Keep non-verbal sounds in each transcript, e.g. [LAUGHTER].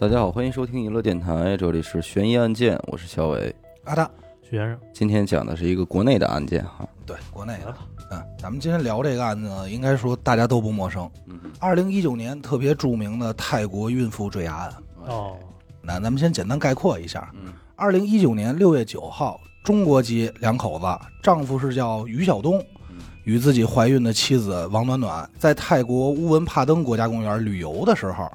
大家好，欢迎收听娱乐电台，这里是悬疑案件，我是小伟。阿达，徐先生，今天讲的是一个国内的案件。哈，对，国内的，嗯，咱们今天聊这个案子呢，应该说大家都不陌生。嗯，二零一九年特别著名的泰国孕妇坠崖案。哦，那咱们先简单概括一下。嗯，二零一九年六月九号，中国籍两口子，丈夫是叫于晓东，与自己怀孕的妻子王暖暖在泰国乌文帕登国家公园旅游的时候，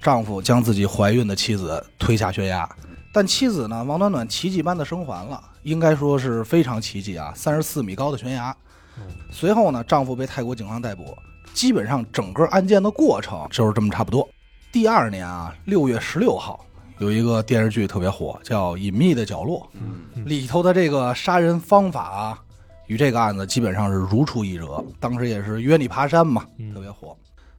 丈夫将自己怀孕的妻子推下悬崖，但妻子呢，王暖暖奇迹般的生还了，应该说是非常奇迹啊！三十四米高的悬崖。随后呢，丈夫被泰国警方逮捕，基本上整个案件的过程就是这么差不多。第二年啊，六月十六号，有一个电视剧特别火，叫《隐秘的角落》，嗯里头的这个杀人方法啊，与这个案子基本上是如出一辙。当时也是约你爬山嘛，嗯特别火。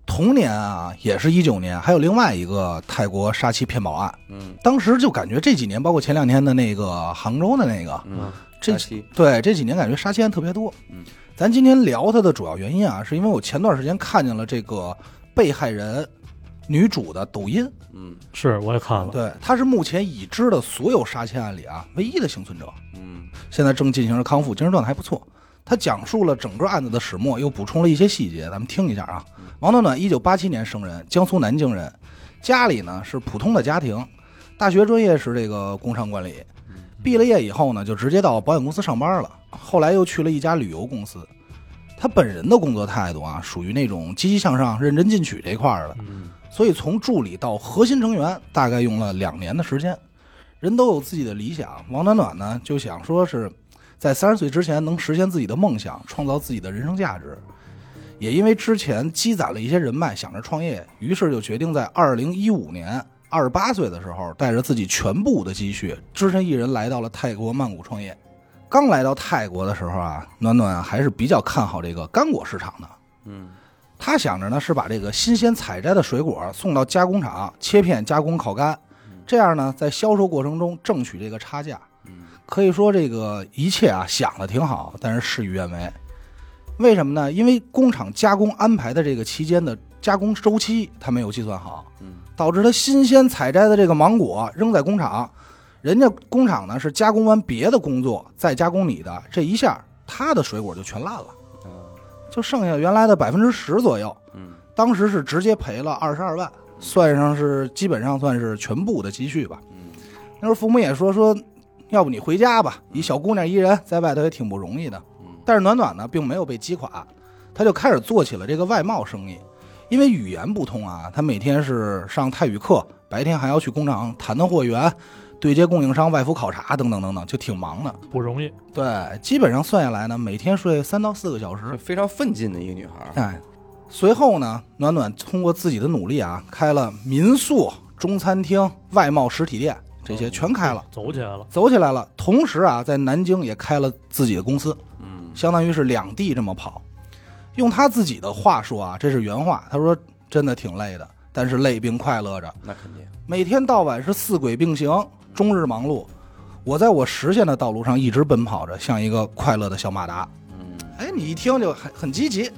同年啊，也是一九年，还有另外一个泰国杀妻骗保案。嗯。当时就感觉这几年，包括前两天的那个杭州的那个，嗯，这对这几年感觉杀妻案特别多。嗯，咱今天聊它的主要原因啊，是因为我前段时间看见了这个被害人女主的抖音，嗯。是我也看了，对，她是目前已知的所有杀妻案里啊唯一的幸存者，嗯。现在正进行着康复，精神状态还不错。她讲述了整个案子的始末，又补充了一些细节，咱们听一下啊。王暖暖，一九八七年生人，江苏南京人，家里呢是普通的家庭，大学专业是这个工商管理，毕了业以后呢，就直接到保险公司上班了。后来又去了一家旅游公司。他本人的工作态度啊，属于那种积极向上、认真进取这一块儿的，嗯所以从助理到核心成员，大概用了两年的时间。人都有自己的理想，王暖暖呢就想说是在三十岁之前能实现自己的梦想，创造自己的人生价值。也因为之前积攒了一些人脉，想着创业，于是就决定在二零一五年二十八岁的时候，带着自己全部的积蓄，只身一人来到了泰国曼谷创业。刚来到泰国的时候啊，暖暖啊还是比较看好这个干果市场的。嗯他想着呢是把这个新鲜采摘的水果送到加工厂切片加工烤干，这样呢在销售过程中挣取这个差价。嗯可以说这个一切啊想的挺好，但是事与愿违。为什么呢？因为工厂加工安排的这个期间的加工周期他没有计算好，嗯导致他新鲜采摘的这个芒果扔在工厂，人家工厂呢是加工完别的工作再加工你的，这一下他的水果就全烂了，啊就剩下原来的百分之十左右。嗯当时是直接赔了二十二万，算上是基本上算是全部的积蓄吧。嗯那时候父母也说说，要不你回家吧，一小姑娘一人在外头也挺不容易的。嗯但是暖暖呢，并没有被击垮，她就开始做起了这个外贸生意。因为语言不通啊，她每天是上泰语课，白天还要去工厂谈谈货源，对接供应商、外服考察等等等等，就挺忙的。不容易，对，基本上算下来呢，每天睡三到四个小时。非常奋进的一个女孩儿，哎，随后呢，暖暖通过自己的努力啊，开了民宿、中餐厅、外贸实体店，这些全开了，走起来了，走起来了。同时啊，在南京也开了自己的公司，嗯相当于是两地这么跑。用他自己的话说啊，这是原话，他说真的挺累的，但是累并快乐着，那肯定，每天到晚是四轨并行，终日忙碌。我在我实现的道路上一直奔跑着，像一个快乐的小马达。嗯哎，你一听就很很积极。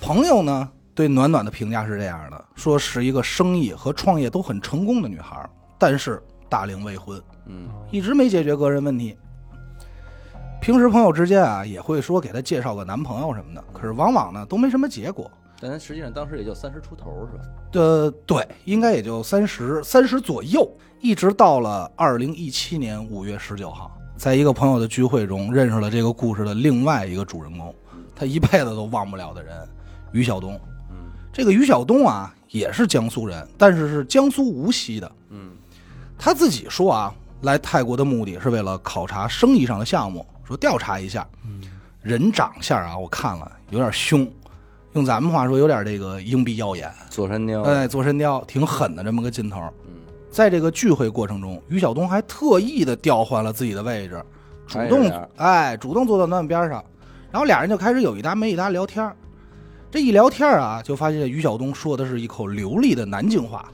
朋友呢对暖暖的评价是这样的，说是一个生意和创业都很成功的女孩，但是大龄未婚，嗯一直没解决个人问题。平时朋友之间啊也会说给她介绍个男朋友什么的，可是往往呢都没什么结果。但她实际上当时也就三十出头是吧？呃，对，应该也就三十三十左右，一直到了二零一七年五月十九号，在一个朋友的聚会中认识了这个故事的另外一个主人公，他一辈子都忘不了的人于晓东。嗯这个于晓东啊，也是江苏人，但是是江苏无锡的。嗯他自己说啊，来泰国的目的是为了考察生意上的项目，说调查一下。嗯人长相啊，我看了有点凶，用咱们话说有点这个鹰鼻耀眼，左山雕，哎，坐山雕，挺狠的这么个劲头。嗯在这个聚会过程中，于晓东还特意的调换了自己的位置，主动挨着点儿哎，主动坐到暖暖边上，然后俩人就开始有一搭没一搭聊天儿这一聊天啊，就发现于晓东说的是一口流利的南京话。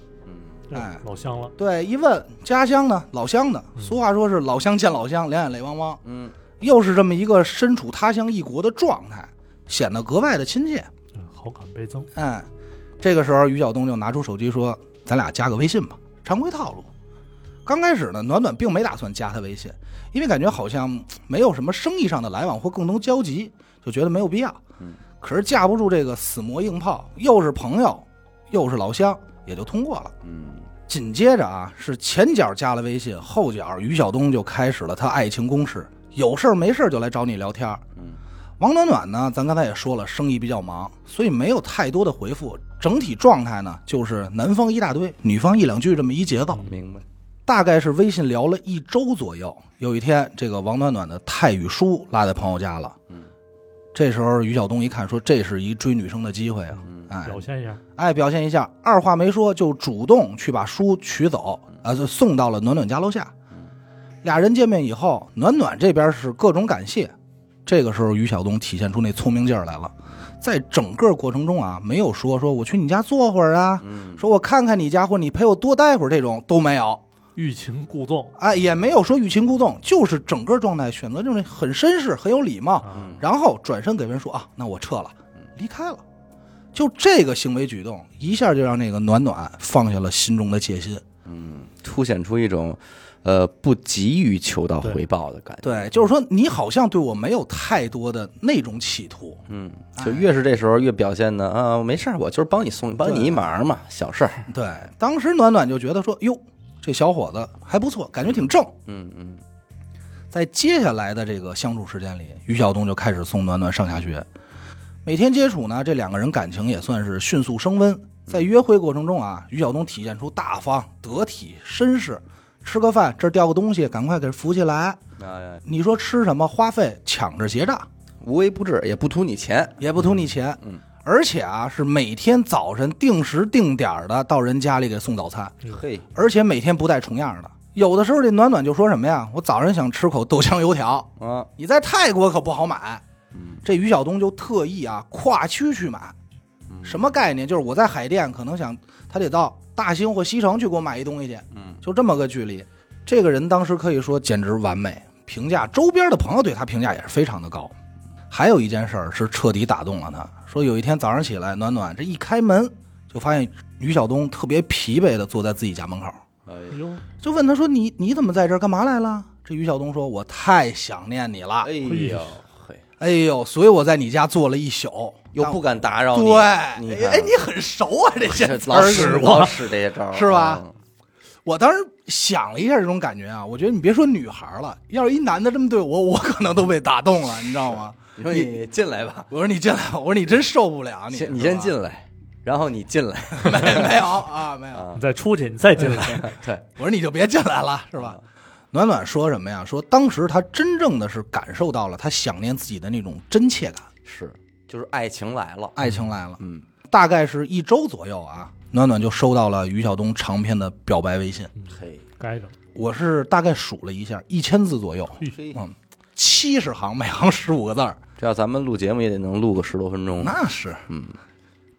嗯哎老乡了，对，一问家乡呢，老乡的，嗯俗话说是老乡见老乡，两眼泪汪汪。嗯又是这么一个身处他乡异国的状态，显得格外的亲切。嗯好感倍增，哎，这个时候于晓东就拿出手机说：“咱俩加个微信吧。”常规套路。刚开始呢，暖暖并没打算加他微信，因为感觉好像嗯没有什么生意上的来往或共同交集，就觉得没有必要。嗯，可是架不住这个死磨硬泡，又是朋友，又是老乡，也就通过了。嗯紧接着啊，是前脚加了微信，后脚于晓东就开始了他爱情攻势，有事儿没事儿就来找你聊天儿。嗯王暖暖呢，咱刚才也说了，生意比较忙，所以没有太多的回复。整体状态呢，就是男方一大堆，女方一两句这么一节奏。明白。大概是微信聊了一周左右。有一天，这个王暖暖的泰语书落在朋友家了。嗯，这时候于晓东一看，说这是一追女生的机会啊！嗯哎表现一下，哎，表现一下，二话没说就主动去把书取走，啊，就送到了暖暖家楼下。俩人见面以后，暖暖这边是各种感谢。这个时候，于晓东体现出那聪明劲儿来了，在整个过程中啊，没有说说我去你家坐会儿啊，嗯说我看看你家或者你陪我多待会儿这种都没有。欲擒故纵哎，也没有说欲擒故纵，就是整个状态选择就是很绅士、很有礼貌，然后转身给人说啊，那我撤了，离开了。就这个行为举动，一下就让那个暖暖放下了心中的戒心。嗯，凸显出一种呃不急于求到回报的感觉。对，就是说你好像对我没有太多的那种企图。嗯，就越是这时候越表现的啊，没事儿，我就是帮你送帮你一忙嘛，小事儿。对，当时暖暖就觉得说，哟，这小伙子还不错，感觉挺正。嗯嗯在接下来的这个相处时间里，于晓东就开始送暖暖上下学，每天接触呢，这两个人感情也算是迅速升温。在约会过程中啊，于晓东体现出大方、得体、绅士。吃个饭，这掉个东西，赶快给扶起来。哎，你说吃什么，花费抢着结账，无微不至，也不图你钱。也不图你钱。嗯，而且啊，是每天早晨定时定点的到人家里给送早餐，嘿，而且每天不带重样的。有的时候这暖暖就说什么呀，我早上想吃口豆浆油条，啊，你在泰国可不好买。嗯这于晓东就特意啊跨区去买，什么概念？就是我在海淀可能想他得到大兴或西城去给我买一东西去，嗯就这么个距离。这个人当时可以说简直完美，评价周边的朋友对他评价也是非常的高。还有一件事儿是彻底打动了他，说有一天早上起来，暖暖这一开门就发现于晓东特别疲惫的坐在自己家门口，哎哎呦，就问他说：“你你怎么在这儿？干嘛来了？”这于晓东说：“我太想念你了。哎，呦嘿，哎呦，所以我在你家坐了一宿，又不敢打扰你，对，你哎，你很熟啊，[LAUGHS] 这些词儿。老使是吧老使这些招儿。[LAUGHS] 是吧？嗯。我当时想了一下这种感觉啊，我觉得你别说女孩了，要是一男的这么对我，我可能都被打动了，你知道吗？你说你进来吧，[LAUGHS] 我说你进来，我说你真受不了，你先你先进来，然后你进来 [LAUGHS] 没没有啊，没有。啊你，再出去，你再进来，[LAUGHS] 对，我说你就别进来了，是吧？暖暖说什么呀？说当时他真正的是感受到了他想念自己的那种真切感，是，就是爱情来了，爱情来了。嗯，大概是一周左右啊，暖暖就收到了于晓东长篇的表白微信。嘿，该着，我是大概数了一下，一千字左右，嗯，七十行，每行十五个字儿，这要咱们录节目也得能录个十多分钟，那是。嗯，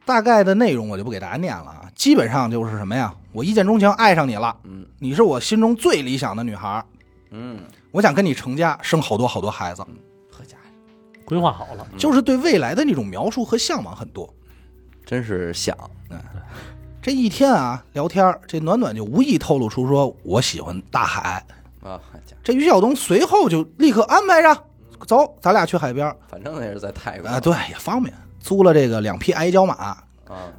大概的内容我就不给大家念了啊，基本上就是什么呀？我一见钟情，爱上你了，嗯，你是我心中最理想的女孩，嗯，我想跟你成家，生好多好多孩子，好家。伙，规划好了，就是对未来的那种描述和向往很多。真是想，嗯。这一天啊，聊天这暖暖就无意透露出说我喜欢大海。啊，这于晓东随后就立刻安排上，走，咱俩去海边反正也是在泰国啊，对，也方便，租了这个两匹矮脚马，啊，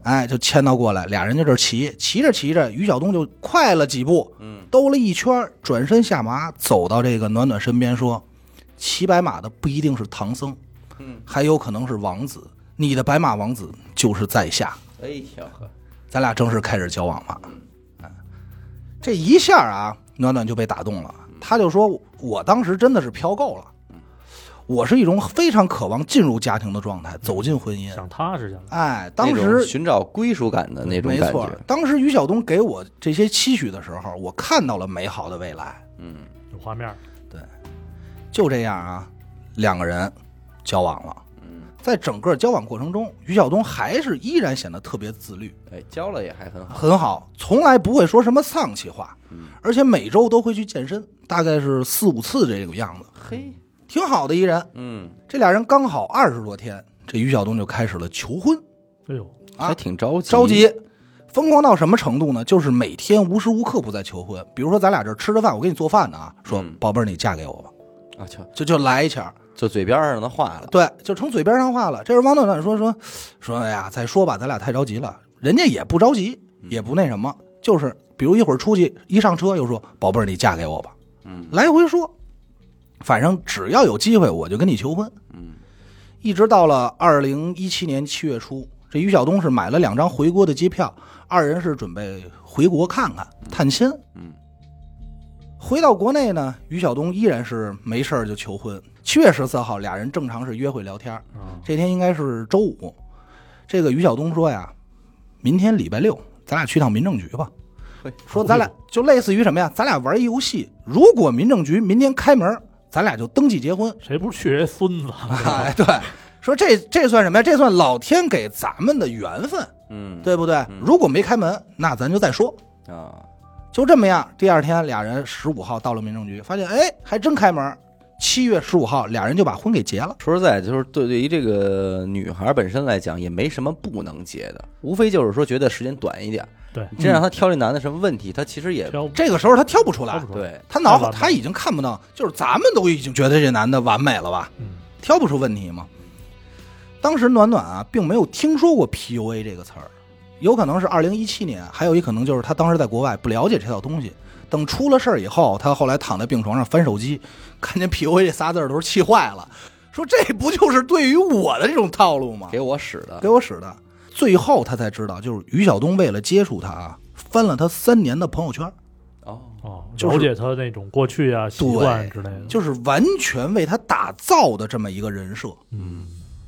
哎，就牵到过来，俩人就这骑，骑着骑着，于晓东就快了几步，嗯，兜了一圈，转身下马，走到这个暖暖身边说：“骑白马的不一定是唐僧，嗯，还有可能是王子，你的白马王子就是在下。”哎呀呵，咱俩正式开始交往了。哎这一下啊，暖暖就被打动了。他就说：“我当时真的是飘够了，我是一种非常渴望进入家庭的状态，走进婚姻。想踏实下来，哎，当时寻找归属感的那种没错感觉，，当时于晓东给我这些期许的时候，我看到了美好的未来。嗯，有画面对，就这样啊，两个人交往了。嗯，在整个交往过程中，于晓东还是依然显得特别自律，哎，交了也还很好，很好，从来不会说什么丧气话，嗯，而且每周都会去健身，大概是四五次这个样子，嘿，挺好的一人。嗯，这俩人刚好二十多天，这于晓东就开始了求婚哎呦，啊还挺着急，着急，疯狂到什么程度呢？就是每天无时无刻不在求婚。比如说咱俩这吃着饭，我给你做饭呢啊，说嗯宝贝儿你嫁给我吧，啊，就就就来一下。就嘴边上的话了，对，就成嘴边上话了。这时候王暖暖说说说，哎呀，再说吧，咱俩太着急了。人家也不着急，也不那什么，就是比如一会儿出去一上车又说宝贝儿你嫁给我吧，嗯来回说，反正只要有机会我就跟你求婚。嗯一直到了二零一七年七月初，这于晓东是买了两张回国的机票，二人是准备回国看看探亲。嗯回到国内呢，于晓东依然是没事儿就求婚。七月十四号，俩人正常是约会聊天儿，啊，这天应该是周五。这个于晓东说呀，明天礼拜六，咱俩去趟民政局吧。说咱俩就类似于什么呀？咱俩玩一游戏，如果民政局明天开门，咱俩就登记结婚。谁不是去人孙子？[LAUGHS] 哎，对，说这这算什么呀？这算老天给咱们的缘分，嗯，对不对？如果没开门，那咱就再说。啊，就这么样，第二天俩人十五号到了民政局，发现哎，还真开门。七月十五号，俩人就把婚给结了。说实在，就是对对于这个女孩本身来讲，也没什么不能结的，无非就是说觉得时间短一点。对，真让她挑这男的什么问题，她其实也这个时候他挑不出来。对，他脑太完美他已经看不到，就是咱们都已经觉得这男的完美了吧，嗯，挑不出问题嘛。当时暖暖啊，并没有听说过 PUA 这个词儿，有可能是二零一七年，还有一可能就是他当时在国外不了解这套东西。等出了事儿以后，他后来躺在病床上翻手机，看见 [LAUGHS] PUA 这仨字儿，都是气坏了，说这不就是对于我的这种套路吗？给我使的给我使的。最后他才知道，就是于晓东为了接触他啊，翻了他三年的朋友圈，哦，哦，就是了解他那种过去啊、习惯之类的。就是完全为他打造的这么一个人设，嗯，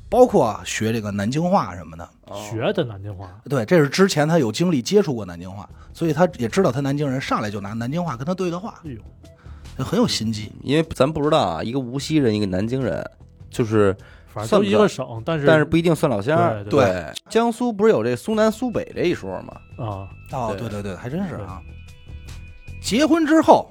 包括啊学这个南京话什么的。哦。学的南京话，对，这是之前他有经历接触过南京话，所以他也知道他南京人，上来就拿南京话跟他对的话，哎呦，就很有心机。因为咱不知道啊，一个无锡人，一个南京人，就是反正都一个省，但是但是不一定算老乡。儿。对对。对，江苏不是有这苏南苏北这一说吗？啊，哦，对对对对，还真是啊。结婚之后，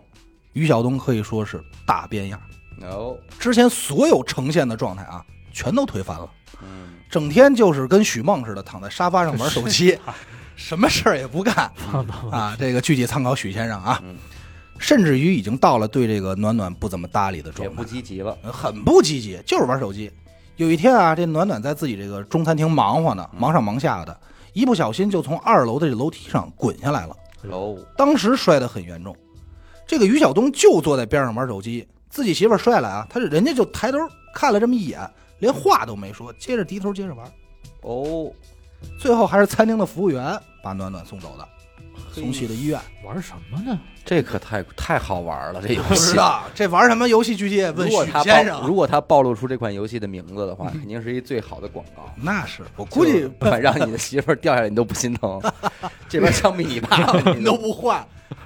于晓东可以说是大变样，哦，之前所有呈现的状态啊，全都推翻了。嗯，整天就是跟许梦似的，躺在沙发上玩手机，[LAUGHS] 什么事儿也不干啊。这个具体参考许先生啊嗯，甚至于已经到了对这个暖暖不怎么搭理的状态也不积极了。很不积极，就是玩手机。有一天啊，这暖暖在自己这个中餐厅忙活呢，忙上忙下的，一不小心就从二楼的这楼梯上滚下来了，哦，当时摔得很严重。这个于晓东就坐在边上玩手机，自己媳妇儿摔了啊，他人家就抬头看了这么一眼，连话都没说，接着低头接着玩。哦，最后还是餐厅的服务员把暖暖送走的，送去了医院。玩什么呢？这可太太好玩了，这游不知戏。道这玩什么游戏？具体问许如果他先生。暴如果他暴露出这款游戏的名字的话，[LAUGHS] 肯定是一最好的广告。那是我估计不管让你的媳妇儿掉下来，你都不心疼。[LAUGHS] 这边枪毙你爸爸，你 [LAUGHS] 都不换，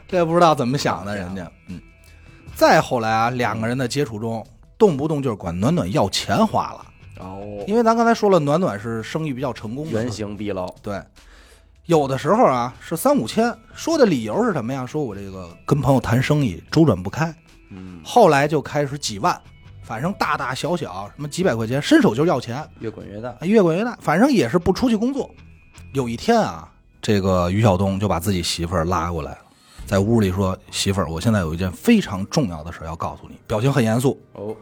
这不知道怎么想的，人家。嗯，再后来啊，两个人的接触中，动不动就是管暖暖要钱花了，哦，因为咱刚才说了，暖暖是生意比较成功的，原形毕露。对。有的时候啊是三五千，说的理由是什么呀？说我这个跟朋友谈生意周转不开，嗯，后来就开始几万，反正大大小小什么几百块钱，伸手就要钱，越滚越大。越滚越大，反正也是不出去工作。有一天啊，这个于晓东就把自己媳妇儿拉过来了，在屋里说：“媳妇儿，我现在有一件非常重要的事要告诉你。”表情很严肃，哦，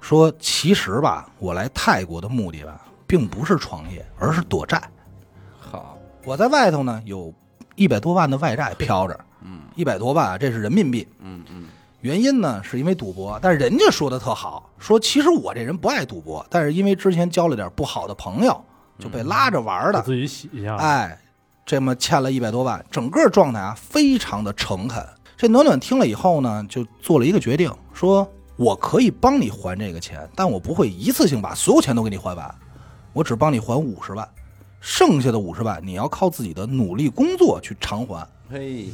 说：“其实吧，我来泰国的目的吧，并不是创业，而是躲债。好，我在外头呢，有一百多万的外债飘着，嗯一百多万啊，这是人民币。嗯嗯，原因呢，是因为赌博，但是人家说的特好，说其实我这人不爱赌博，但是因为之前交了点不好的朋友，就被拉着玩的，给自己洗一下。哎，这么欠了一百多万，整个状态啊非常的诚恳。这暖暖听了以后呢，就做了一个决定，说我可以帮你还这个钱，但我不会一次性把所有钱都给你还完，我只帮你还五十万，剩下的五十万你要靠自己的努力工作去偿还。嘿，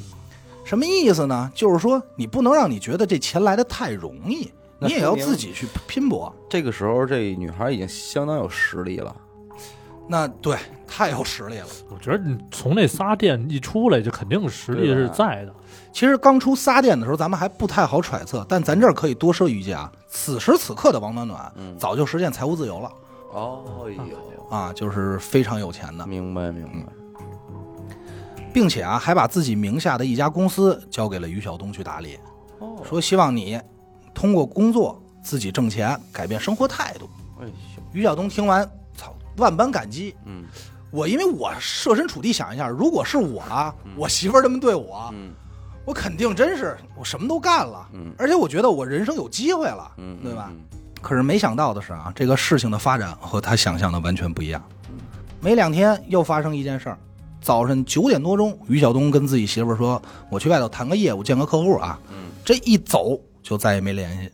什么意思呢？就是说你不能让你觉得这钱来的太容易，你也要自己去拼搏。这个时候这女孩已经相当有实力了。那对，太有实力了。我觉得你从那仨店一出来，就肯定实力是在的。其实刚出仨店的时候，咱们还不太好揣测，但咱这儿可以多说一句啊，此时此刻的王暖暖，嗯早就实现财务自由了哦哟，啊，就是非常有钱的。明白明白。并且啊还把自己名下的一家公司交给了于晓东去打理，哦，说希望你通过工作自己挣钱，改变生活态度。哎呦，于晓东听完，操，万般感激。嗯我因为我设身处地想一下，如果是我啊，我媳妇儿这么对我，嗯我肯定真是我什么都干了，嗯而且我觉得我人生有机会了，嗯，对吧？嗯？可是没想到的是啊，这个事情的发展和他想象的完全不一样。没两天又发生一件事儿，早晨九点多钟，于晓东跟自己媳妇儿说：“我去外头谈个业务，见个客户啊。”嗯这一走就再也没联系。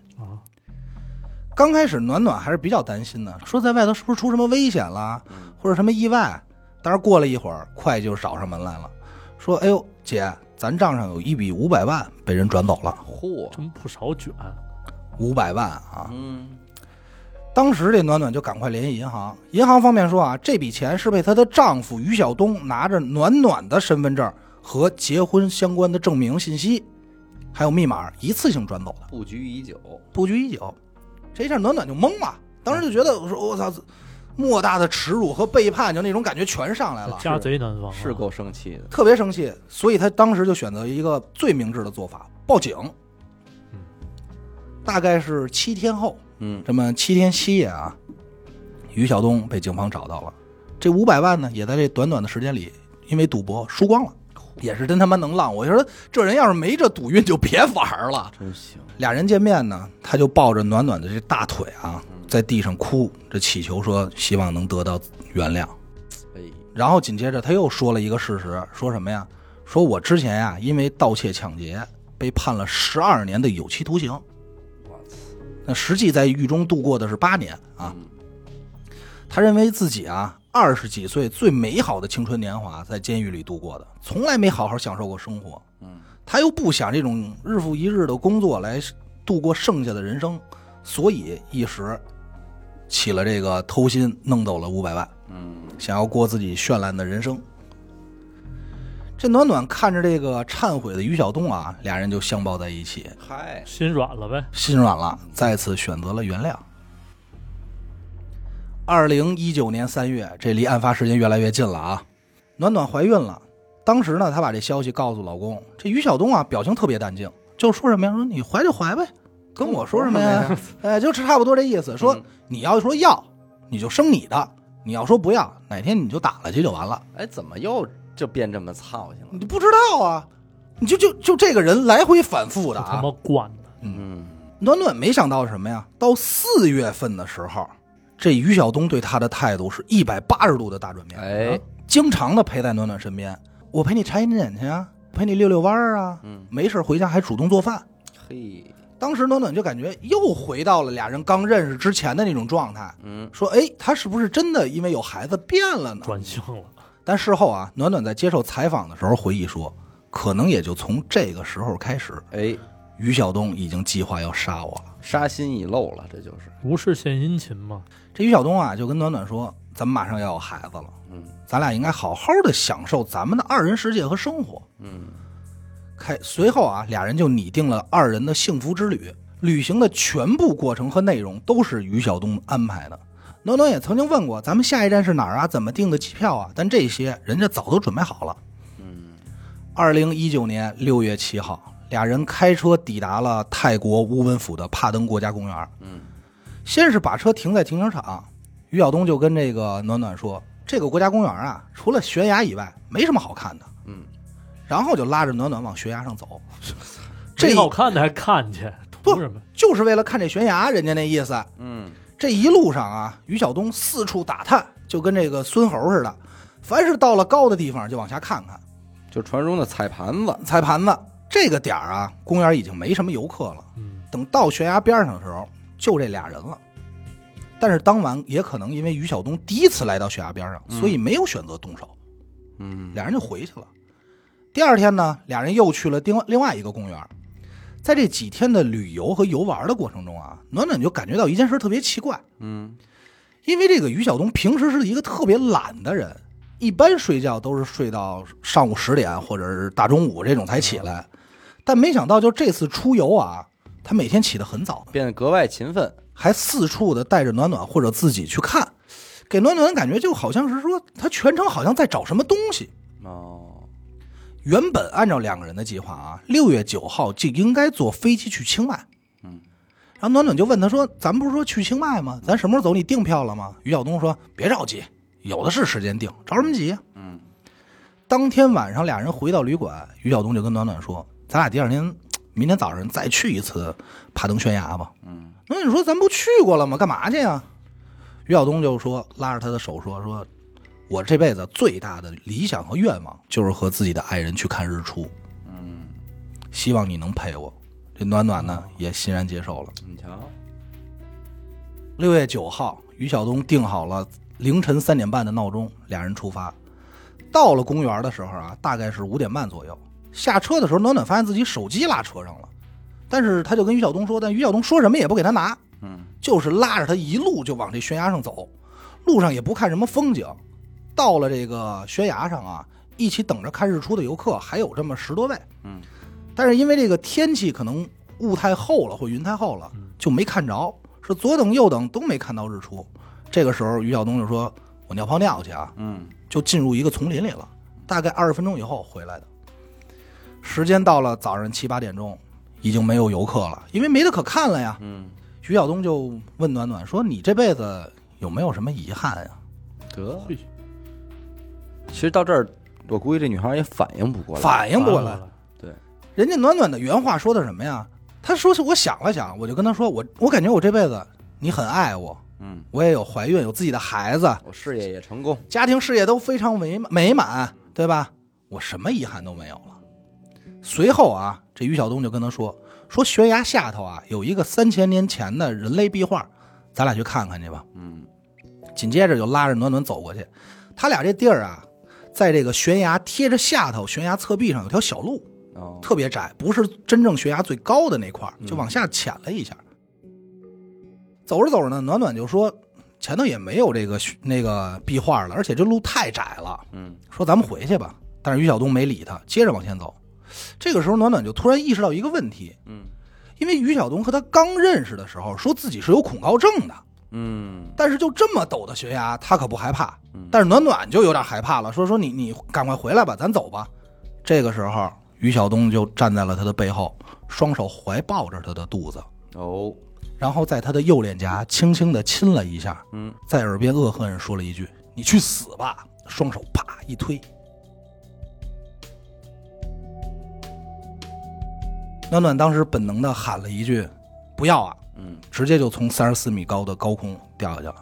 啊，刚开始暖暖还是比较担心的，说在外头是不是出什么危险了，或者什么意外。但是过了一会儿，会计就找上门来了，说：“哎呦，姐，咱账上有一笔五百万被人转走了，嚯，真不少卷。五百万啊！”嗯当时这暖暖就赶快联系银行，银行方面说啊，这笔钱是被她的丈夫于晓东拿着暖暖的身份证和结婚相关的证明信息，还有密码一次性转走的，布局已久，布局已久。这一下暖暖就懵了，当时就觉得我说我操，莫大的耻辱和背叛，就那种感觉全上来了，家贼难防啊，是够生气的。特别生气。所以他当时就选择一个最明智的做法，报警。大概是七天后，嗯这么七天七夜啊，于晓东被警方找到了。这五百万呢，也在这短短的时间里，因为赌博输光了，也是真他妈能浪。我就说这人要是没这赌运，就别玩了。真行，俩人见面呢，他就抱着暖暖的这大腿啊，在地上哭这祈求说，希望能得到原谅。哎，然后紧接着他又说了一个事实，说什么呀？说我之前呀，因为盗窃抢劫被判了十二年的有期徒刑，我操，那实际在狱中度过的是八年啊。嗯他认为自己啊，二十几岁最美好的青春年华在监狱里度过的，从来没好好享受过生活。嗯，他又不想这种日复一日的工作来度过剩下的人生，所以一时起了这个偷心，弄走了五百万。嗯，想要过自己绚烂的人生。这暖暖看着这个忏悔的于晓东啊，俩人就相抱在一起，嗨，心软了呗。心软了，再次选择了原谅。二零一九年三月，这离案发时间越来越近了啊！暖暖怀孕了，当时呢，她把这消息告诉老公。这于晓东啊，表情特别淡定，就说什么呀？说你怀就怀呗，跟我说什么呀？哎，就差不多这意思。说嗯你要说要，你就生你的；你要说不要，哪天你就打了去就完了。哎，怎么又就变这么操心了？你不知道啊，你就就就这个人来回反复的啊这他妈。惯的，嗯，暖暖没想到什么呀？到四月份的时候，这于晓东对他的态度是一百八十度的大转变。哎，经常的陪在暖暖身边，我陪你查眼检去啊，陪你遛遛弯儿啊，嗯，没事回家还主动做饭。嘿，当时暖暖就感觉又回到了俩人刚认识之前的那种状态，嗯，说：“哎，他是不是真的因为有孩子变了呢转性了。？”但事后啊，暖暖在接受采访的时候回忆说，可能也就从这个时候开始，哎，于晓东已经计划要杀我了。杀心已露了，这就是，无事献殷勤嘛，这于晓东啊，就跟暖暖说：“咱们马上要有孩子了，嗯咱俩应该好好的享受咱们的二人世界和生活。”嗯，开随后啊，俩人就拟定了二人的幸福之旅。旅行的全部过程和内容都是于晓东安排的。暖暖也曾经问过，咱们下一站是哪儿啊？怎么订的机票啊？但这些人家早都准备好了。嗯，二零一九年六月七号，俩人开车抵达了泰国乌文府的帕登国家公园。嗯，先是把车停在停车场，于晓东就跟这个暖暖说：“这个国家公园啊，除了悬崖以外，没什么好看的。”嗯，然后就拉着暖暖往悬崖上走。这这好看的还看去，图什么？就是为了看这悬崖，人家那意思。嗯，这一路上啊，于晓东四处打探，就跟这个孙猴似的，凡是到了高的地方就往下看看，就传说中的踩盘子，踩盘子。这个点儿啊，公园已经没什么游客了。嗯，等到悬崖边上的时候，就这俩人了。但是当晚也可能因为于晓东第一次来到悬崖边上，所以没有选择动手，嗯，俩人就回去了。第二天呢，俩人又去了另外另外一个公园。在这几天的旅游和游玩的过程中啊，暖暖就感觉到一件事特别奇怪，嗯，因为这个于晓东平时是一个特别懒的人，一般睡觉都是睡到上午十点或者是大中午这种才起来，但没想到就这次出游啊，他每天起得很早，变得格外勤奋，还四处的带着暖暖或者自己去看，给暖暖的感觉就好像是说他全程好像在找什么东西。哦，原本按照两个人的计划啊，六月九号就应该坐飞机去清迈。嗯，然后暖暖就问他说：“咱不是说去清迈吗？咱什么时候走？你订票了吗？”于晓东说：“别着急，有的是时间订，着什么急呀、嗯当天晚上，俩人回到旅馆，于晓东就跟暖暖说：“咱俩第二天，明天早上再去一次爬登悬崖吧。”嗯那你说：“咱不去过了吗？干嘛去呀？”于晓东就说，拉着他的手说：“说我这辈子最大的理想和愿望就是和自己的爱人去看日出，嗯，希望你能陪我。”这暖暖呢也欣然接受了。你瞧，六月九号，于晓东定好了凌晨三点半的闹钟，俩人出发。到了公园的时候啊，大概是五点半左右。下车的时候，暖暖发现自己手机落车上了，但是他就跟于晓东说，但于晓东说什么也不给他拿，嗯就是拉着他一路就往这悬崖上走，路上也不看什么风景。到了这个悬崖上啊，一起等着看日出的游客还有这么十多位，嗯但是因为这个天气可能雾太厚了或云太厚了，就没看着，是左等右等都没看到日出。这个时候，于晓东就说：“我尿泡尿去啊！”嗯就进入一个丛林里了。大概二十分钟以后回来的。时间到了早上七八点钟，已经没有游客了，因为没得可看了呀。嗯，徐晓东就问暖暖说：“你这辈子有没有什么遗憾呀得。其实到这儿，我估计这女孩也反应不过？”来。反应不过来，对，人家暖暖的原话说的什么呀？她说是我想了想，我就跟她说，我我感觉我这辈子你很爱我，嗯，我也有怀孕，有自己的孩子，我事业也成功。家庭事业都非常美满美满，对吧？我什么遗憾都没有了。随后啊，这于晓东就跟他说：“说悬崖下头啊有一个三千年前的人类壁画，咱俩去看看去吧。嗯”紧接着就拉着暖暖走过去。他俩这地儿啊，在这个悬崖贴着下头，悬崖侧壁上有条小路，哦，特别窄，不是真正悬崖最高的那块儿，就往下潜了一下。走着走着呢，暖暖就说前头也没有这个那个壁画了，而且这路太窄了，嗯说咱们回去吧。但是于晓东没理他，接着往前走。这个时候，暖暖就突然意识到一个问题，嗯因为于晓东和他刚认识的时候说自己是有恐高症的，嗯但是就这么陡的悬崖，他可不害怕嗯。但是暖暖就有点害怕了，说说你你赶快回来吧，咱走吧。这个时候，于晓东就站在了他的背后，双手怀抱着他的肚子，哦，然后在他的右脸颊轻轻的亲了一下，嗯在耳边恶狠说了一句：“你去死吧！”双手啪一推，暖暖当时本能的喊了一句：“不要啊嗯！”直接就从三十四米高的高空掉下去了。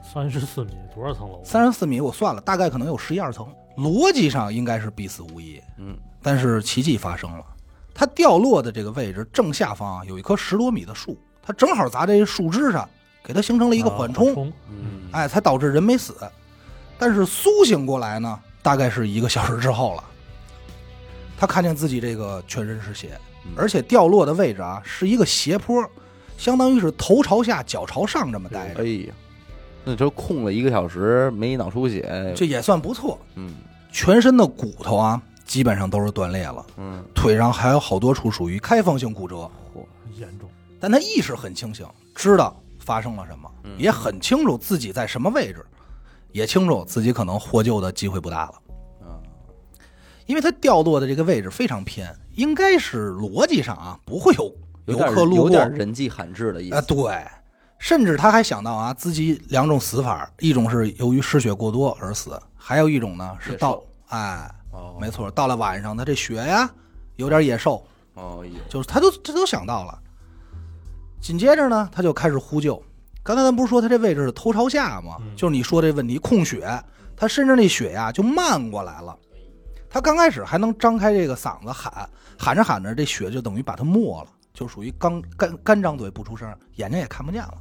三十四米多少层楼？三十四米，我算了，大概可能有十一二层，逻辑上应该是必死无疑。嗯但是奇迹发生了，它掉落的这个位置正下方啊，有一棵十多米的树，它正好砸在树枝上，给它形成了一个缓冲，冲，嗯哎，才导致人没死。但是苏醒过来呢，大概是一个小时之后了。他看见自己这个全身是血，嗯而且掉落的位置啊是一个斜坡，相当于是头朝下、脚朝上这么待着。哎，呀，那就空了一个小时，没脑出血，这也算不错。嗯。全身的骨头啊，基本上都是断裂了，嗯，腿上还有好多处属于开放性骨折。嚯，严重。但他意识很清醒，知道发生了什么，嗯。也很清楚自己在什么位置，也清楚自己可能获救的机会不大了。啊，因为他掉落的这个位置非常偏，应该是逻辑上啊不会有游客路过有点人迹罕至的意思啊，对，甚至他还想到啊，自己两种死法，一种是由于失血过多而死，还有一种呢是到哎，哦，没错，到了晚上他这血呀有点野兽，哦，就是他都他都想到了。紧接着呢，他就开始呼救。刚才咱不是说他这位置是头朝下吗？嗯就是你说这问题，控血，他身上那血呀就漫过来了。他刚开始还能张开这个嗓子喊，喊着喊着，这血就等于把他没了，就属于刚干干张嘴不出声，眼睛也看不见了。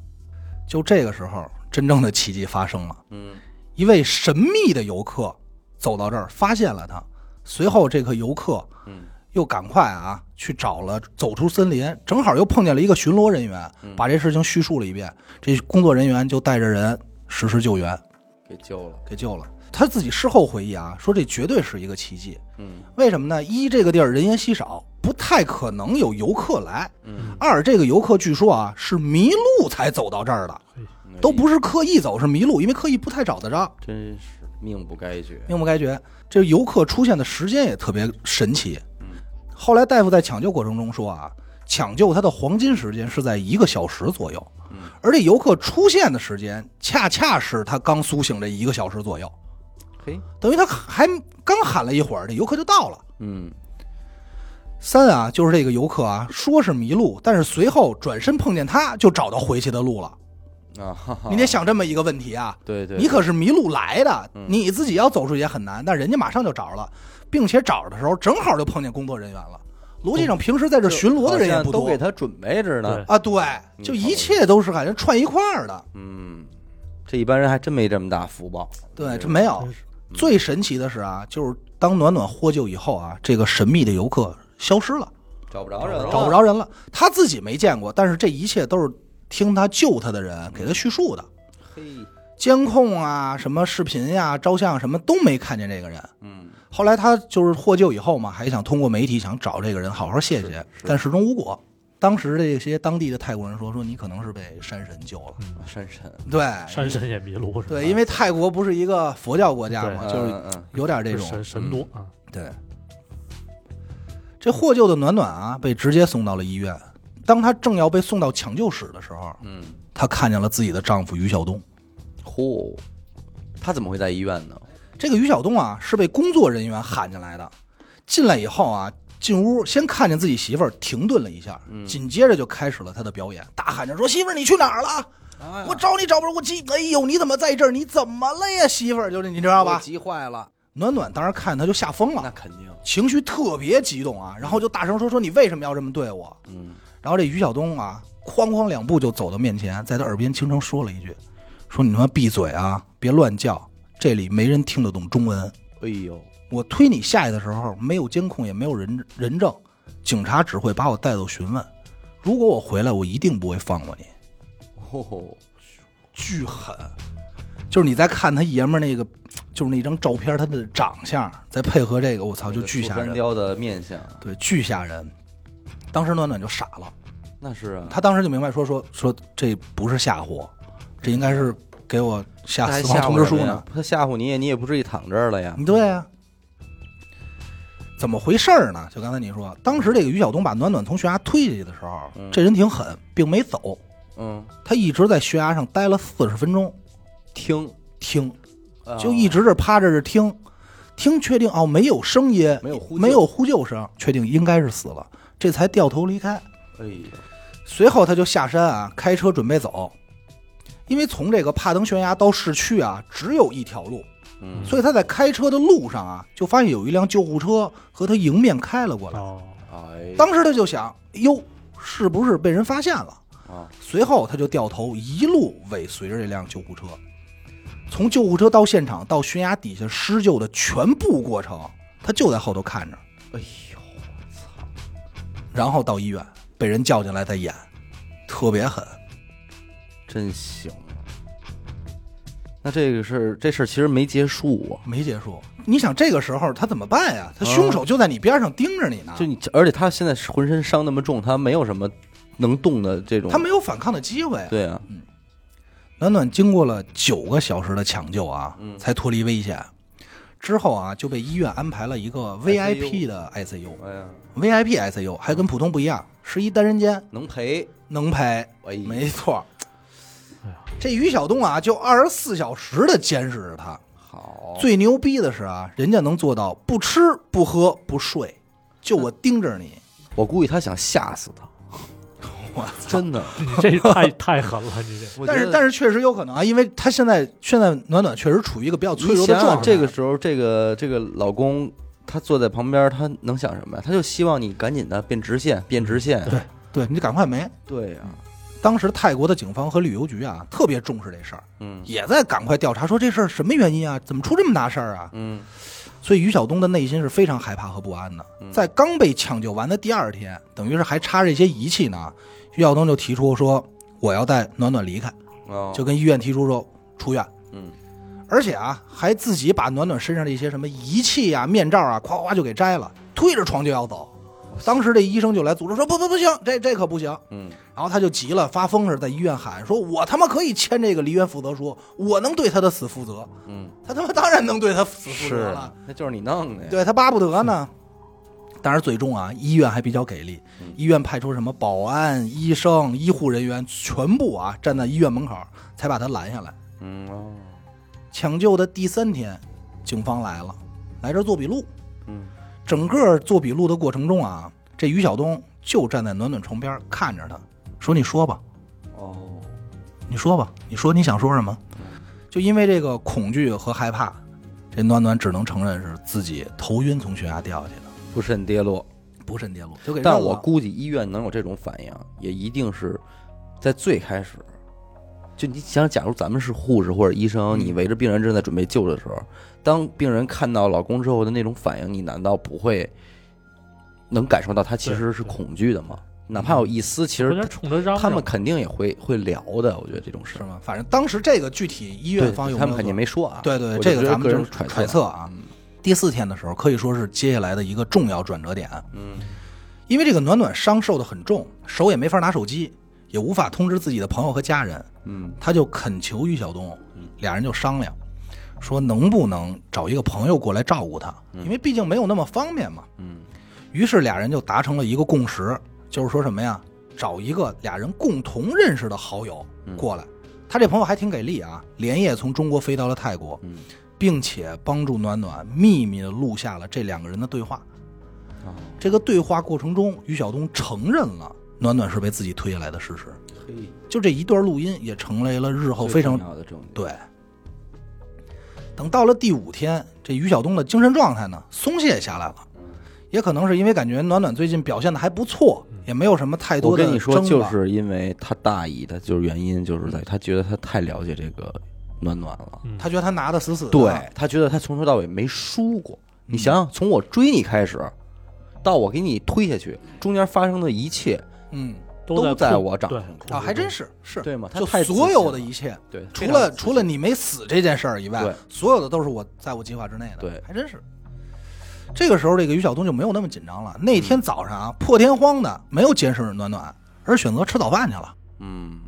就这个时候，真正的奇迹发生了。嗯一位神秘的游客走到这儿，发现了他。随后，这个游客嗯又赶快啊去找了，走出森林，正好又碰见了一个巡逻人员，把这事情叙述了一遍。这工作人员就带着人实施救援，给救了。给救了。他自己事后回忆啊，说这绝对是一个奇迹。嗯为什么呢？一，这个地儿人烟稀少，不太可能有游客来；嗯，二，这个游客据说啊是迷路才走到这儿的，都不是刻意走，是迷路，因为刻意不太找得着。真是命不该绝。命不该绝。这游客出现的时间也特别神奇。嗯后来大夫在抢救过程中说啊，抢救他的黄金时间是在一个小时左右，嗯而这游客出现的时间恰恰是他刚苏醒这一个小时左右，嘿，等于他还刚喊了一会儿，这游客就到了。嗯三啊，就是这个游客啊，说是迷路，但是随后转身碰见他，就找到回去的路了。啊，哈哈你得想这么一个问题啊，对对，你可是迷路来的嗯，你自己要走出去也很难，但人家马上就找着了，并且找着的时候正好就碰见工作人员了。逻辑上，平时在这巡逻的人也不多都给他准备着呢。啊，对，就一切都是感觉串一块儿的。嗯，这一般人还真没这么大福报。对，这没有最神奇的是啊，就是当暖暖获救以后啊，这个神秘的游客消失了，找不着人了，找不着人了。他自己没见过，但是这一切都是听他救他的人给他叙述的。嘿，监控啊，什么视频呀、照相什么都没看见这个人。嗯，后来他就是获救以后嘛，还想通过媒体想找这个人好好谢谢，但始终无果。当时这些当地的泰国人说：“说你可能是被山神救了。山神，对，山神也迷路是吧？对，因为泰国不是一个佛教国家嘛，对就是嗯嗯有点这种神神多啊，对。这获救的暖暖啊，被直接送到了医院。当她正要被送到抢救室的时候，嗯，她看见了自己的丈夫于晓东。嚯，他怎么会在医院呢？这个于晓东啊，是被工作人员喊进来的。进来以后啊，进屋先看见自己媳妇儿，停顿了一下，嗯紧接着就开始了他的表演，大喊着说：“媳妇儿，你去哪儿了？啊我找你找不着，我急！哎呦，你怎么在这儿？你怎么了呀，媳妇儿？就是你知道吧？”急坏了，暖暖当时看见他就吓疯了，那肯定，情绪特别激动啊，然后就大声说：“说你为什么要这么对我？”嗯，然后这于晓东啊，哐哐两步就走到面前，在他耳边轻声说了一句：“说你他妈闭嘴啊，别乱叫，这里没人听得懂中文。哎呦，我推你下去的时候，没有监控，也没有人人证，警察只会把我带走询问。如果我回来，我一定不会放过你。哦，巨狠，就是你再看他爷们儿那个，就是那张照片，他的长相，再配合这个，我操，就巨吓人。山雕的面相，对，巨吓人。当时暖暖就傻了。那是啊，他当时就明白说说说这不是吓唬我，这应该是给我下死亡通知书呢。他吓唬你，你也不至于躺这儿了呀。对呀、怎么回事儿呢？就刚才你说，当时这个于晓东把暖暖从悬崖推下去的时候，嗯这人挺狠，并没走，嗯，他一直在悬崖上待了四十分钟，听，听，啊就一直这趴着这听，听确定哦没有声音，没有呼救没有呼救声，确定应该是死了，这才掉头离开。哎呦，随后他就下山啊，开车准备走，因为从这个帕登悬崖到市区啊，只有一条路，嗯，所以他在开车的路上啊，就发现有一辆救护车和他迎面开了过来。哦，哎，当时他就想，哟，是不是被人发现了？啊，随后他就掉头一路尾随着这辆救护车，从救护车到现场到悬崖底下施救的全部过程，他就在后头看着，哎呦，我操，然后到医院被人叫进来再演，特别狠。真行。那这个事，这事儿其实没结束啊，没结束。你想这个时候他怎么办呀？他凶手就在你边上盯着你呢，就你，而且他现在浑身伤那么重，他没有什么能动的这种，他没有反抗的机会。对啊，暖暖经过了九个小时的抢救啊，嗯才脱离危险。之后啊，就被医院安排了一个 VIP 的 ICU。哎呀，VIP ICU 还跟普通不一样，是一单人间，能陪，能陪。哎，没错 [LAUGHS] 这于晓东啊，就二十四小时的监视着他。好，最牛逼的是啊，人家能做到不吃不喝不睡，就我盯着你。我估计他想吓死他，[LAUGHS] 我真的。你这太太狠了，你这但是是但是确实有可能啊，因为他现在现在暖暖确实处于一个比较脆弱的状态。这个时候，这个这个老公他坐在旁边，他能想什么呀？他就希望你赶紧的变直线，变直线。对对你赶快没。对呀，当时泰国的警方和旅游局啊，特别重视这事儿，嗯也在赶快调查，说这事儿什么原因啊？怎么出这么大事儿啊？嗯所以于晓东的内心是非常害怕和不安的。嗯在刚被抢救完的第二天，等于是还插着一些仪器呢，于晓东就提出说我要带暖暖离开，哦，就跟医院提出说出院，嗯而且啊还自己把暖暖身上的一些什么仪器啊、面罩啊，夸夸就给摘了，推着床就要走。当时这医生就来阻止说不不不行，这这可不行。嗯，然后他就急了，发疯似的在医院喊说：“我他妈可以签这个离院负责书，我能对他的死负责。嗯，”他他妈当然能对他死负责了，，那就是你弄的呀。对他巴不得呢。[LAUGHS] 但是最终啊，医院还比较给力，嗯医院派出什么保安、医生、医护人员全部啊站在医院门口，才把他拦下来。嗯哦，抢救的第三天，警方来了，来这做笔录。嗯，整个做笔录的过程中啊，这于晓东就站在暖暖床边看着他，说：“你说吧，哦，你说吧，你说你想说什么？”就因为这个恐惧和害怕，这暖暖只能承认是自己头晕从悬崖掉下去的，不慎跌落。不慎跌落，就给但我估计医院能有这种反应，也一定是在最开始。就你想，假如咱们是护士或者医生，嗯你围着病人正在准备救的时候，当病人看到老公之后的那种反应，你难道不会能感受到他其实是恐惧的吗？哪怕有一丝，其实冲着嚷嚷，他们肯定也会会聊的。我觉得这种事是，吗？反正当时这个具体医院方有他们肯定没没说啊。对对，这个咱们就揣测啊。第四天的时候，可以说是接下来的一个重要转折点，嗯因为这个暖暖伤受的很重，手也没法拿手机，也无法通知自己的朋友和家人，嗯他就恳求于晓东，俩人就商量，说能不能找一个朋友过来照顾他，因为毕竟没有那么方便嘛。嗯于是俩人就达成了一个共识，就是说什么呀，找一个俩人共同认识的好友过来。他这朋友还挺给力啊，连夜从中国飞到了泰国，嗯并且帮助暖暖秘密的录下了这两个人的对话。哦这个对话过程中，于晓东承认了暖暖是被自己推下来的事实。就这一段录音也成为了日后非常重要的证据。对。等到了第五天，这于晓东的精神状态呢松懈下来了，也可能是因为感觉暖暖最近表现的还不错，也没有什么太多的我跟你说，就是因为他大意，的就是原因就是在他觉得他太了解这个暖暖了。嗯他觉得他拿的死死的，对他觉得他从头到尾没输过。你想想，从我追你开始，到我给你推下去，中间发生的一切，嗯都在我掌对控啊，还真是是，对吗？他就所有的一切，对，除了除了你没死这件事儿以外对，所有的都是我在我计划之内的，对还真是。这个时候，这个于晓东就没有那么紧张了。那天早上啊，破天荒的没有监视暖暖，而选择吃早饭去了。嗯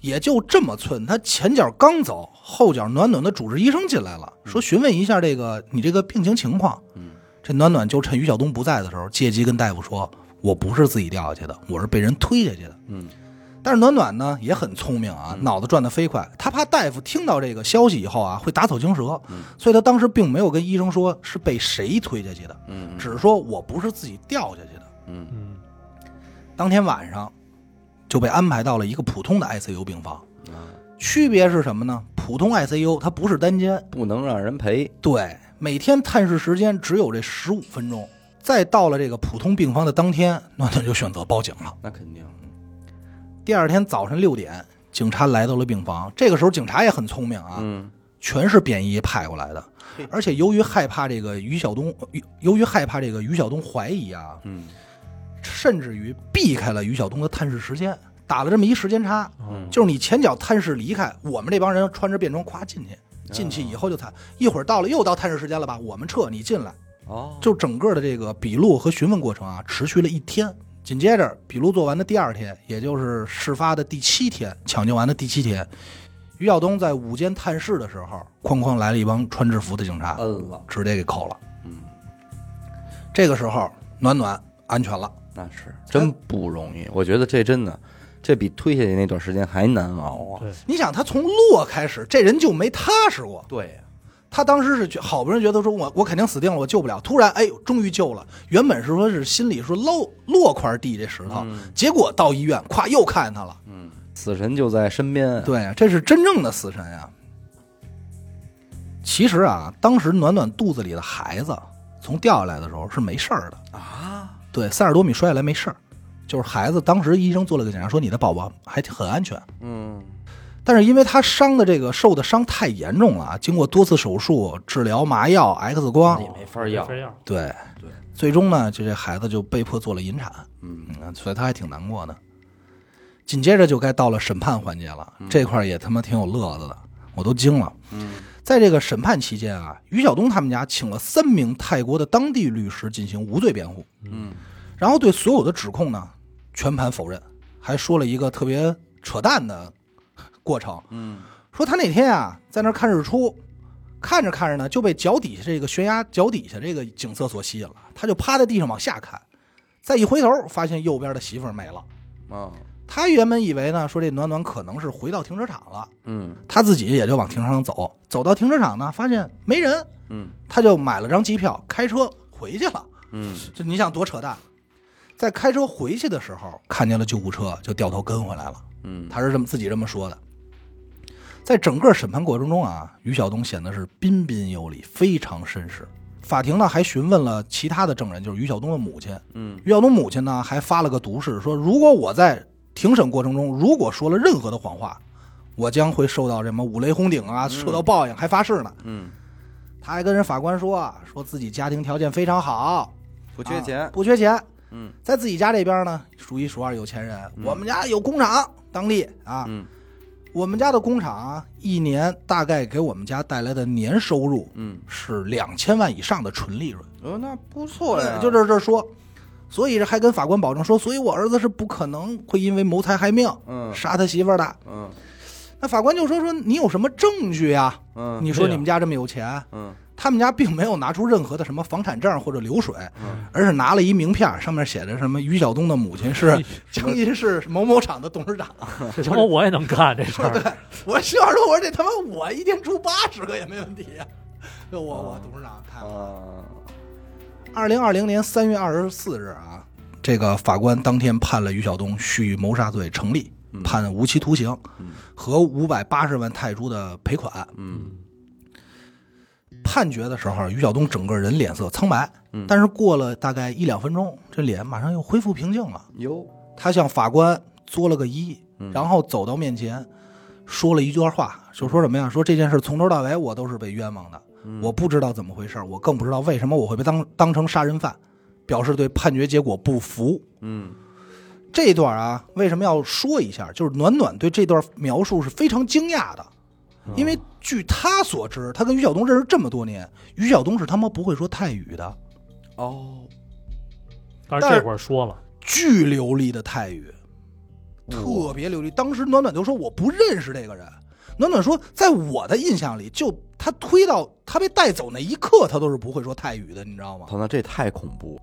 也就这么寸，他前脚刚走，后脚暖暖的主治医生进来了，说询问一下这个你这个病情情况。嗯这暖暖就趁于晓东不在的时候，借机跟大夫说：“我不是自己掉下去的，我是被人推下去的。”嗯但是暖暖呢也很聪明啊，脑子转得飞快。他怕大夫听到这个消息以后啊会打草惊蛇，所以他当时并没有跟医生说是被谁推下去的，嗯只是说我不是自己掉下去的。嗯嗯当天晚上就被安排到了一个普通的 ICU 病房。啊，区别是什么呢？普通 ICU 它不是单间，不能让人陪。对，每天探视时间只有这十五分钟。再到了这个普通病房的当天，[LAUGHS] 暖暖就选择报警了。那肯定，第二天早晨六点，警察来到了病房。这个时候警察也很聪明啊，嗯全是便衣派过来的。而且由于害怕这个于晓东，由由于害怕这个于晓东怀疑啊，嗯甚至于避开了于晓东的探视时间，打了这么一时间差。嗯，就是你前脚探视离开，我们这帮人穿着便装咵进去，进去以后就探，一会儿到了又到探视时间了吧，我们撤，你进来，哦，就整个的这个笔录和询问过程啊，持续了一天。紧接着笔录做完的第二天，也就是事发的第七天，抢救完的第七天，于晓东在午间探视的时候，哐哐来了一帮穿制服的警察，摁了，直接给扣了。嗯，这个时候，暖暖安全了。那是真不容易。我觉得这真的，这比推下去那段时间还难熬啊。你想，他从落开始，这人就没踏实过。对呀，他当时是觉好不容易觉得说我我肯定死定了，我救不了。突然，哎呦，终于救了。原本是说是心里说落落块地这石头，结果到医院，咵又看见他了。嗯，死神就在身边。，对，这是真正的死神呀。其实啊，当时暖暖肚子里的孩子从掉下来的时候是没事儿的啊。对，三十多米摔下来没事儿，就是孩子当时医生做了个检查，说你的宝宝还很安全。嗯但是因为他伤的这个受的伤太严重了，经过多次手术、治疗、麻药、X 光也，没法要。对对，最终呢，就这孩子就被迫做了引产，嗯嗯，所以他还挺难过的。紧接着就该到了审判环节了，这块也他妈挺有乐子的，我都惊了。嗯。在这个审判期间啊，于晓东他们家请了三名泰国的当地律师进行无罪辩护，嗯。然后对所有的指控呢全盘否认，还说了一个特别扯淡的过程，嗯说他那天啊在那儿看日出，看着看着呢就被脚底下这个悬崖脚底下这个景色所吸引了，他就趴在地上往下看，再一回头发现右边的媳妇儿没了。啊他原本以为呢，说这暖暖可能是回到停车场了，嗯他自己也就往停车场走。走到停车场呢，发现没人，嗯他就买了张机票，开车回去了。嗯这你想多扯淡？在开车回去的时候，看见了救护车，就掉头跟回来了。嗯，他是这么自己这么说的。在整个审判过程中啊，于晓东显得是彬彬有礼，非常绅士。法庭呢还询问了其他的证人，就是于晓东的母亲。嗯于晓东母亲呢还发了个毒誓，说如果我在庭审过程中如果说了任何的谎话，我将会受到什么五雷轰顶啊，受到报应，还发誓呢。嗯，他还跟人法官说啊，说自己家庭条件非常好，不缺钱啊，不缺钱，嗯在自己家这边呢数一数二有钱人。我们家有工厂，当地啊，嗯我们家的工厂啊，一年大概给我们家带来的年收入嗯，是两千万以上的纯利润。哦，那不错呀，就这这说，所以这还跟法官保证说，所以我儿子是不可能会因为谋财害命嗯。杀他媳妇儿的。嗯。那法官就说说你有什么证据呀？嗯，你说你们家这么有钱，嗯他们家并没有拿出任何的什么房产证或者流水，嗯而是拿了一名片，上面写着什么于晓东的母亲是江阴市某某厂的董事长。[LAUGHS] 这他妈我也能干这事儿。[LAUGHS] 对，我心想说，我说这他妈我一天出八十个也没问题呀、[LAUGHS] 就我我董事长看。啊二零二零年三月二十四日啊，这个法官当天判了于晓东蓄意谋杀罪成立，判无期徒刑嗯和五百八十万泰铢的赔款。嗯判决的时候，于晓东整个人脸色苍白，嗯但是过了大概一两分钟，这脸马上又恢复平静了。哟他向法官作了个揖，嗯然后走到面前，说了一段话，就说什么呀？说这件事从头到尾我都是被冤枉的，嗯我不知道怎么回事，我更不知道为什么我会被当当成杀人犯，表示对判决结果不服。嗯这一段啊，为什么要说一下？就是暖暖对这段描述是非常惊讶的，因为据他所知，他跟于晓东认识这么多年，于晓东是他妈不会说泰语的，哦但是这会儿说了，巨流利的泰语，特别流利。当时暖暖就说我不认识这个人，暖暖说在我的印象里，就他推到他被带走那一刻，他都是不会说泰语的，你知道吗？他，那这太恐怖。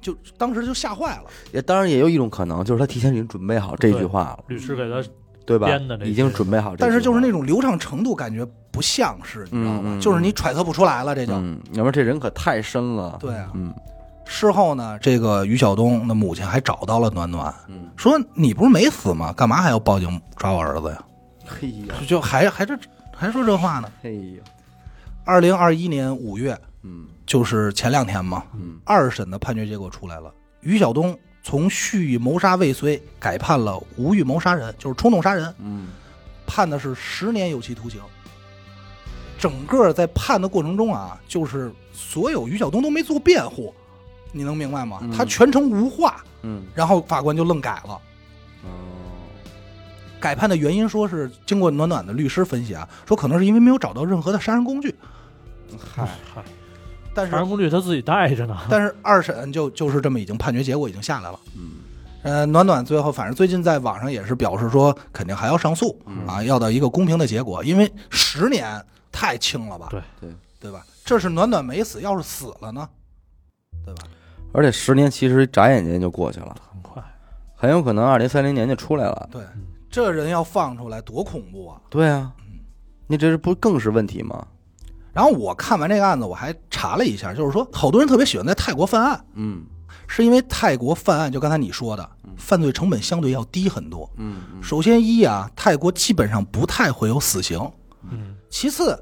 就当时就吓坏了。也当然也有一种可能，就是他提前已经准备好这句话了，律师给他对吧编的？这已经准备好这，但是就是那种流畅程度，感觉不像是，你知道吗？嗯嗯就是你揣测不出来了，这就。嗯，要不然这人可太深了。对啊嗯事后呢，这个于晓东的母亲还找到了暖暖，嗯，说你不是没死吗？干嘛还要报警抓我儿子呀？嘿呀就就还还这还说这话呢。嘿呀，二零二一年五月，嗯就是前两天嘛，嗯二审的判决结果出来了，于晓东从蓄意谋杀未遂改判了无预谋杀人，就是冲动杀人，嗯判的是十年有期徒刑。整个在判的过程中啊，就是所有于晓东都没做辩护，你能明白吗？嗯他全程无话，嗯然后法官就愣改了。哦改判的原因说是经过暖暖的律师分析啊，说可能是因为没有找到任何的杀人工具，嗨嗨，但是杀人工具他自己带着呢。但是二审就就是这么已经判决结果已经下来了。嗯呃，暖暖最后反正最近在网上也是表示说，肯定还要上诉嗯啊，要到一个公平的结果，因为十年太轻了吧，对对，对吧？这是暖暖没死，要是死了呢，对吧？而且十年其实眨眼间就过去了，很快，很有可能二零三零年就出来了。对，这人要放出来多恐怖啊！对啊，你这是不更是问题吗？然后我看完这个案子，我还查了一下，就是说好多人特别喜欢在泰国犯案，嗯是因为泰国犯案，就刚才你说的，犯罪成本相对要低很多。嗯嗯首先一啊，泰国基本上不太会有死刑。嗯，其次，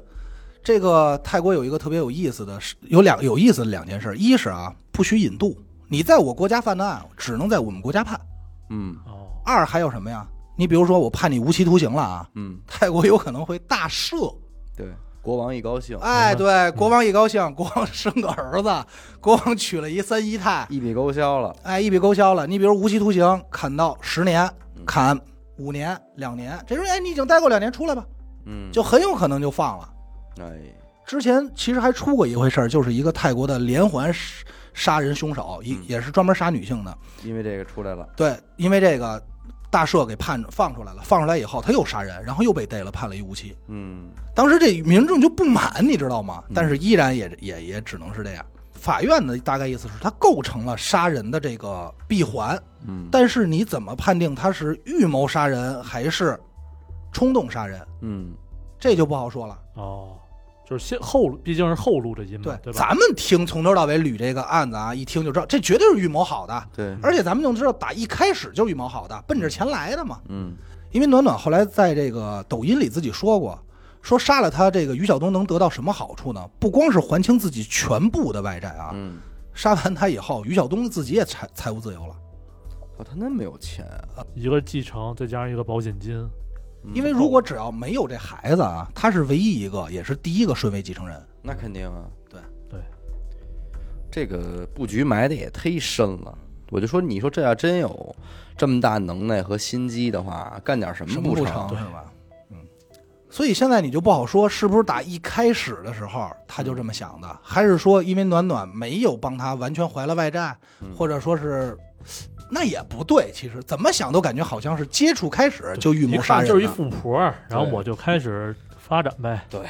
这个泰国有一个特别有意思的是，有两有意思的两件事，一是啊，不许引渡，你在我国家犯的案，只能在我们国家判。嗯哦，二还有什么呀？你比如说我判你无期徒刑了啊，嗯，泰国有可能会大赦。对，国王一高兴，哎，[LAUGHS] 对，国王一高兴，[LAUGHS] 国王生个儿子，[LAUGHS] 国王娶了一三姨太，一笔勾销了。哎，一笔勾销了。你比如无期徒刑砍到十年，砍五年、两年，这时候哎，你已经待过两年，出来吧，嗯，就很有可能就放了。哎，之前其实还出过一回事儿，就是一个泰国的连环杀杀人凶手，也嗯也是专门杀女性的。因为这个出来了，对，因为这个大赦给判放出来了，放出来以后他又杀人，然后又被逮了，判了一无期。嗯当时这民众就不满，你知道吗嗯？但是依然也也也只能是这样。法院的大概意思是，他构成了杀人的这个闭环，嗯但是你怎么判定他是预谋杀人还是冲动杀人，嗯这就不好说了。哦，就是先后路，毕竟是后路的因对嘛，，对吧？咱们听从头到尾捋这个案子啊，一听就知道这绝对是预谋好的，对，而且咱们就知道打一开始就预谋好的，奔着钱来的嘛。嗯因为暖暖后来在这个抖音里自己说过，说杀了他这个于晓东能得到什么好处呢？不光是还清自己全部的外债啊，嗯，杀完他以后，于晓东自己也财财务自由了。哦，他那么有钱啊，一个继承再加上一个保险金，嗯因为如果只要没有这孩子啊，他是唯一一个，也是第一个顺位继承人。那肯定啊，对对，这个布局埋的也忒深了。我就说，你说这要真有这么大能耐和心机的话，干点什么不成？是吧？嗯，所以现在你就不好说是不是打一开始的时候他就这么想的，还是说因为暖暖没有帮他完全还了外债，嗯或者说是那也不对。其实怎么想都感觉好像是接触开始就预一谋杀人就是一富婆，然后我就开始发展呗。对，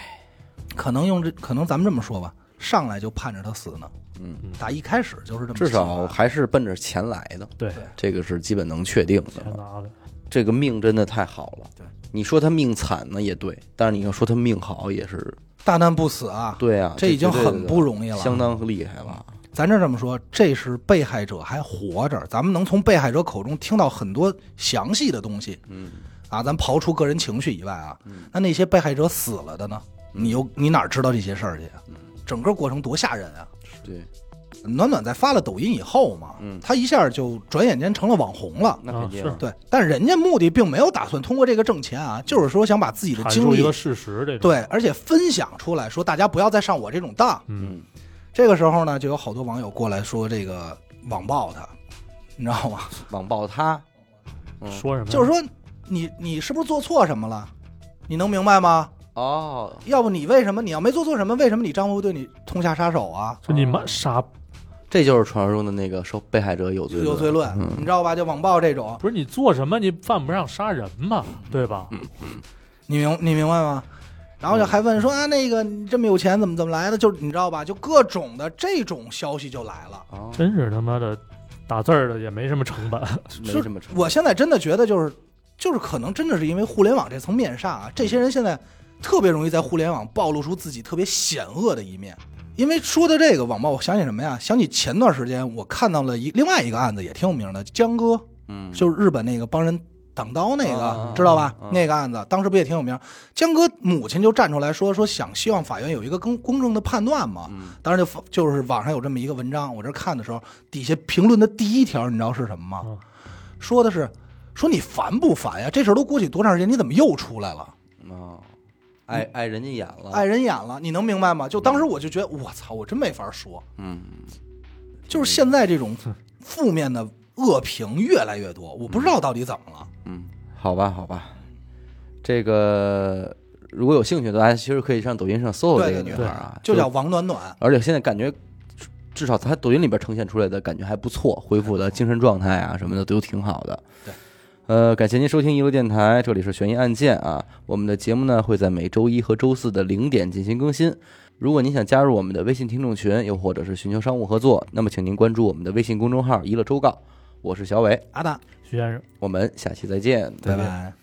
可能用这可能咱们这么说吧，上来就盼着他死呢，嗯，打一开始就是这么至少还是奔着钱来的，对，这个是基本能确定的。钱拿的，这个命真的太好了。对，你说他命惨呢也对，但是你要说他命好也是大难不死啊。对啊，这已经很不容易了相当厉害了。咱这这么说，这是被害者还活着，咱们能从被害者口中听到很多详细的东西。嗯。啊。咱刨除个人情绪以外啊，嗯。那那些被害者死了的呢？你又你哪知道这些事儿去整个过程多吓人啊！对，暖暖在发了抖音以后嘛，嗯。他一下就转眼间成了网红了。那肯定啊。是。对，但人家目的并没有打算通过这个挣钱啊，就是说想把自己的经历一个事实，这种，对，而且分享出来，说大家不要再上我这种当。嗯，嗯这个时候呢，就有好多网友过来说这个网暴他，你知道吗？网暴他，嗯说什么？就是说你你是不是做错什么了？你能明白吗？哦，要不你为什么你要没做错什么？为什么你丈夫对你痛下杀手啊？就你妈傻，这就是传说中的那个受被害者有罪有罪论，嗯你知道吧？就网暴这种，不是你做什么你犯不上杀人嘛，对吧？嗯你明你明白吗？然后就还问说啊，那个你这么有钱，怎么怎么来的？就你知道吧？就各种的这种消息就来了。哦，真是他妈的打字儿的也没什么成本，[LAUGHS] 没什么成我现在真的觉得就是就是可能真的是因为互联网这层面纱啊，这些人现在特别容易在互联网暴露出自己特别险恶的一面。因为说到这个网暴，我想起什么呀？想起前段时间我看到了一另外一个案子，也挺有名的，江哥，嗯，就是日本那个帮人挡刀那个，啊知道吧？啊那个案子当时不也挺有名？江哥母亲就站出来说说想希望法院有一个更公正的判断嘛。嗯当时就就是网上有这么一个文章，我这看的时候，底下评论的第一条，你知道是什么吗？嗯说的是说你烦不烦呀？这事儿都过去多长时间，你怎么又出来了？啊，碍碍人家眼了，碍人眼了，你能明白吗？就当时我就觉得，我操，我真没法说。嗯，就是现在这种负面的恶评越来越多，我不知道到底怎么了。嗯，好吧，好吧，这个如果有兴趣的，大家其实可以上抖音上搜搜这个女孩啊，就叫王暖暖，而且现在感觉，至少她抖音里边呈现出来的感觉还不错，恢复的精神状态啊什么的都挺好的。对，呃，感谢您收听一路电台，这里是悬疑案件啊。我们的节目呢会在每周一和周四的零点进行更新。如果您想加入我们的微信听众群，又或者是寻求商务合作，那么请您关注我们的微信公众号“一乐周告”。我是小伟，阿达，徐先生。我们下期再见，拜拜。